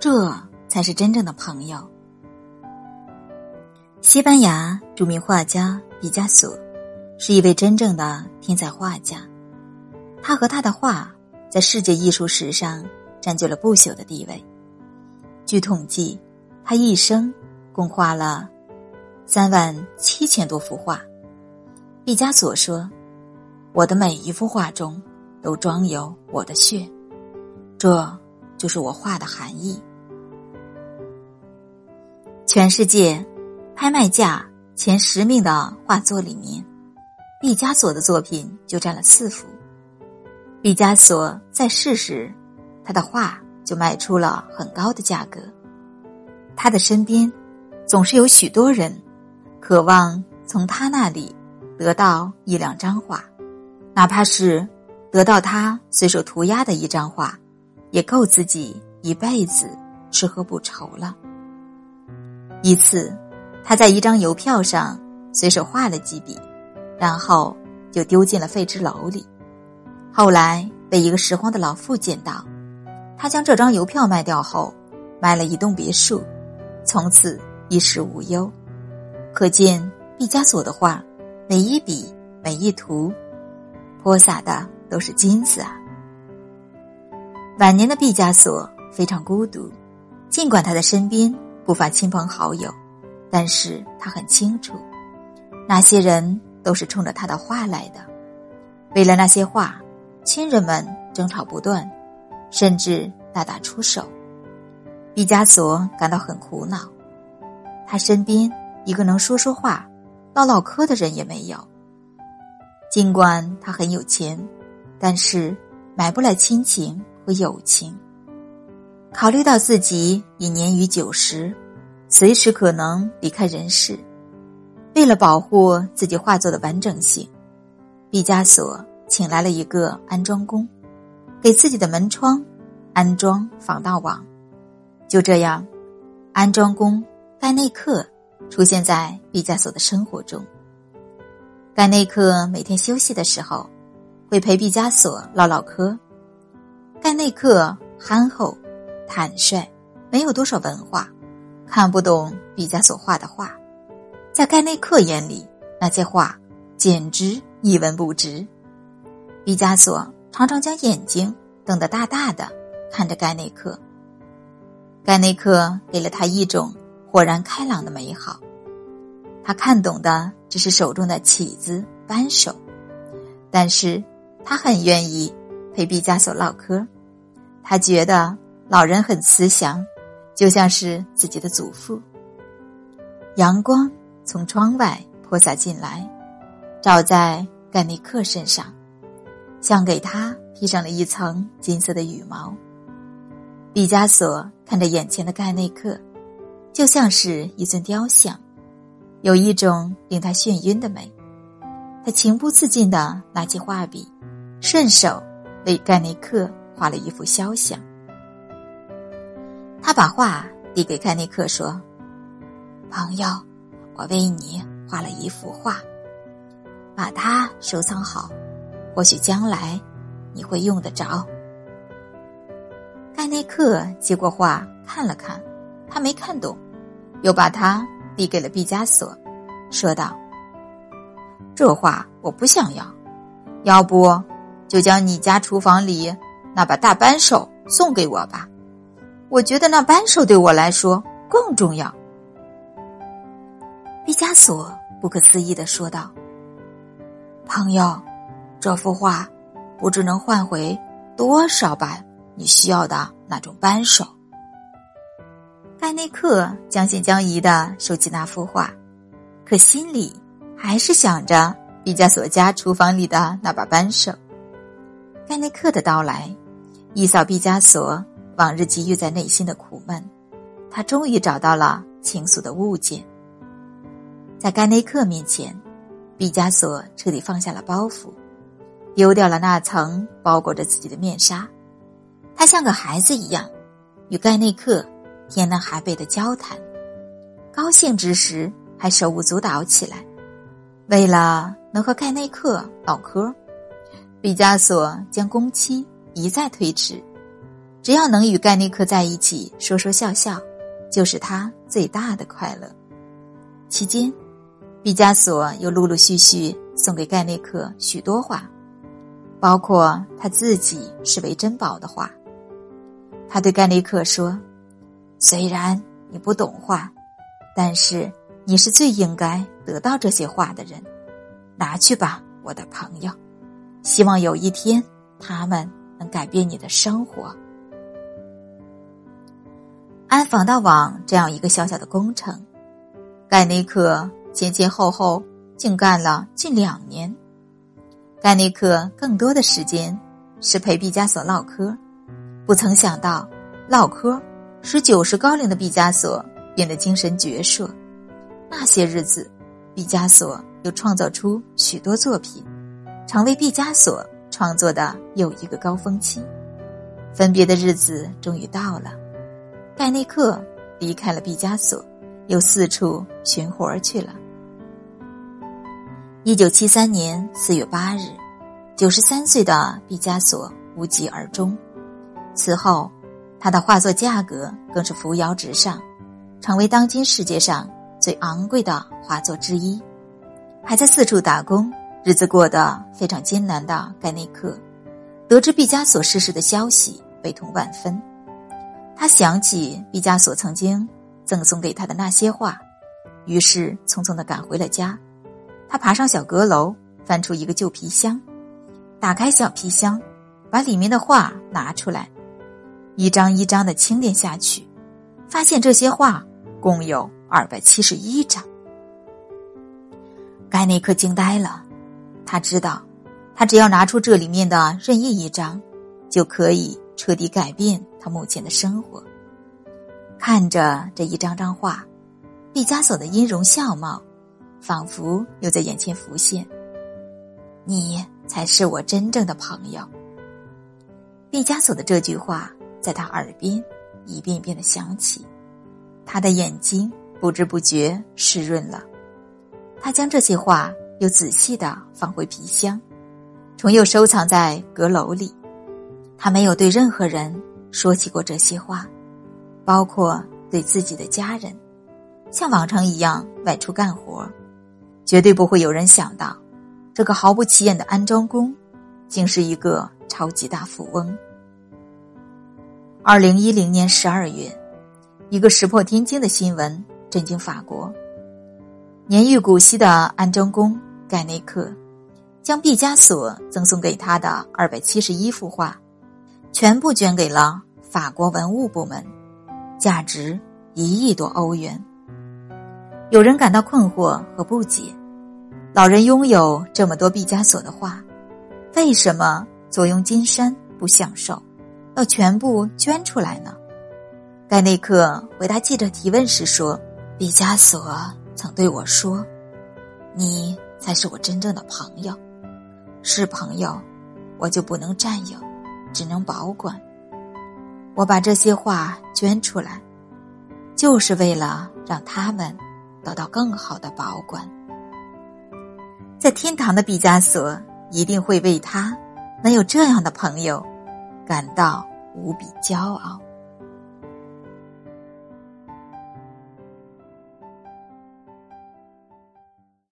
这才是真正的朋友。西班牙著名画家毕加索是一位真正的天才画家，他和他的画在世界艺术史上占据了不朽的地位。据统计，他一生共画了三万七千多幅画。毕加索说：“我的每一幅画中都装有我的血，这就是我画的含义。”全世界拍卖价前十名的画作里面，毕加索的作品就占了四幅。毕加索在世时，他的画。就卖出了很高的价格。他的身边总是有许多人渴望从他那里得到一两张画，哪怕是得到他随手涂鸦的一张画，也够自己一辈子吃喝不愁了。一次，他在一张邮票上随手画了几笔，然后就丢进了废纸篓里。后来被一个拾荒的老妇捡到。他将这张邮票卖掉后，买了一栋别墅，从此衣食无忧。可见毕加索的画，每一笔每一图，泼洒的都是金子啊！晚年的毕加索非常孤独，尽管他的身边不乏亲朋好友，但是他很清楚，那些人都是冲着他的话来的。为了那些话，亲人们争吵不断。甚至大打出手，毕加索感到很苦恼。他身边一个能说说话、唠唠嗑的人也没有。尽管他很有钱，但是买不来亲情和友情。考虑到自己已年逾九十，随时可能离开人世，为了保护自己画作的完整性，毕加索请来了一个安装工。给自己的门窗安装防盗网，就这样，安装工盖内克出现在毕加索的生活中。盖内克每天休息的时候，会陪毕加索唠唠嗑。盖内克憨厚、坦率，没有多少文化，看不懂毕加索画的画。在盖内克眼里，那些画简直一文不值。毕加索。常常将眼睛瞪得大大的，看着盖内克。盖内克给了他一种豁然开朗的美好。他看懂的只是手中的起子扳手，但是他很愿意陪毕加索唠嗑。他觉得老人很慈祥，就像是自己的祖父。阳光从窗外泼洒进来，照在盖内克身上。像给他披上了一层金色的羽毛。毕加索看着眼前的盖内克，就像是一尊雕像，有一种令他眩晕的美。他情不自禁的拿起画笔，顺手为盖内克画了一幅肖像。他把画递给盖内克说：“朋友，我为你画了一幅画，把它收藏好。”或许将来你会用得着。盖内克接过画看了看，他没看懂，又把它递给了毕加索，说道：“这画我不想要，要不就将你家厨房里那把大扳手送给我吧。我觉得那扳手对我来说更重要。”毕加索不可思议的说道：“朋友。”这幅画不知能换回多少把你需要的那种扳手。盖内克将信将疑的收起那幅画，可心里还是想着毕加索家厨房里的那把扳手。盖内克的到来，一扫毕加索往日积郁在内心的苦闷，他终于找到了倾诉的物件。在盖内克面前，毕加索彻底放下了包袱。丢掉了那层包裹着自己的面纱，他像个孩子一样，与盖内克天南海北的交谈，高兴之时还手舞足蹈起来。为了能和盖内克唠嗑，毕加索将工期一再推迟。只要能与盖内克在一起说说笑笑，就是他最大的快乐。期间，毕加索又陆陆续续送给盖内克许多画，包括他自己视为珍宝的画。他对盖内克说：“虽然你不懂画，但是你是最应该得到这些画的人。拿去吧，我的朋友。希望有一天，他们能改变你的生活。”安防盗网这样一个小小的工程，盖内克前前后后竟干了近两年。盖内克更多的时间是陪毕加索唠嗑。不曾想到，唠嗑使九十高龄的毕加索变得精神矍铄。那些日子，毕加索又创造出许多作品，成为毕加索创作的又一个高峰期。分别的日子终于到了，盖内克离开了毕加索，又四处寻活去了。一九七三年四月八日，九十三岁的毕加索无疾而终。此后，他的画作价格更是扶摇直上，成为当今世界上最昂贵的画作之一。还在四处打工，日子过得非常艰难的盖内克，得知毕加索逝世的消息，悲痛万分。他想起毕加索曾经赠送给他的那些画，于是匆匆的赶回了家。他爬上小阁楼，翻出一个旧皮箱，打开小皮箱，把里面的画拿出来。一张一张的清点下去，发现这些画共有二百七十一张。盖内克惊呆了，他知道，他只要拿出这里面的任意一张，就可以彻底改变他目前的生活。看着这一张张画，毕加索的音容笑貌，仿佛又在眼前浮现。你才是我真正的朋友。毕加索的这句话。在他耳边一遍遍的响起，他的眼睛不知不觉湿润了。他将这些话又仔细的放回皮箱，重又收藏在阁楼里。他没有对任何人说起过这些话，包括对自己的家人。像往常一样外出干活，绝对不会有人想到，这个毫不起眼的安装工，竟是一个超级大富翁。二零一零年十二月，一个石破天惊的新闻震惊法国。年逾古稀的安装工盖内克，将毕加索赠送给他的二百七十一幅画，全部捐给了法国文物部门，价值一亿多欧元。有人感到困惑和不解：老人拥有这么多毕加索的画，为什么坐拥金山不享受？要全部捐出来呢？盖内克回答记者提问时说：“毕加索曾对我说，你才是我真正的朋友。是朋友，我就不能占有，只能保管。我把这些画捐出来，就是为了让他们得到更好的保管。在天堂的毕加索一定会为他能有这样的朋友。”感到无比骄傲。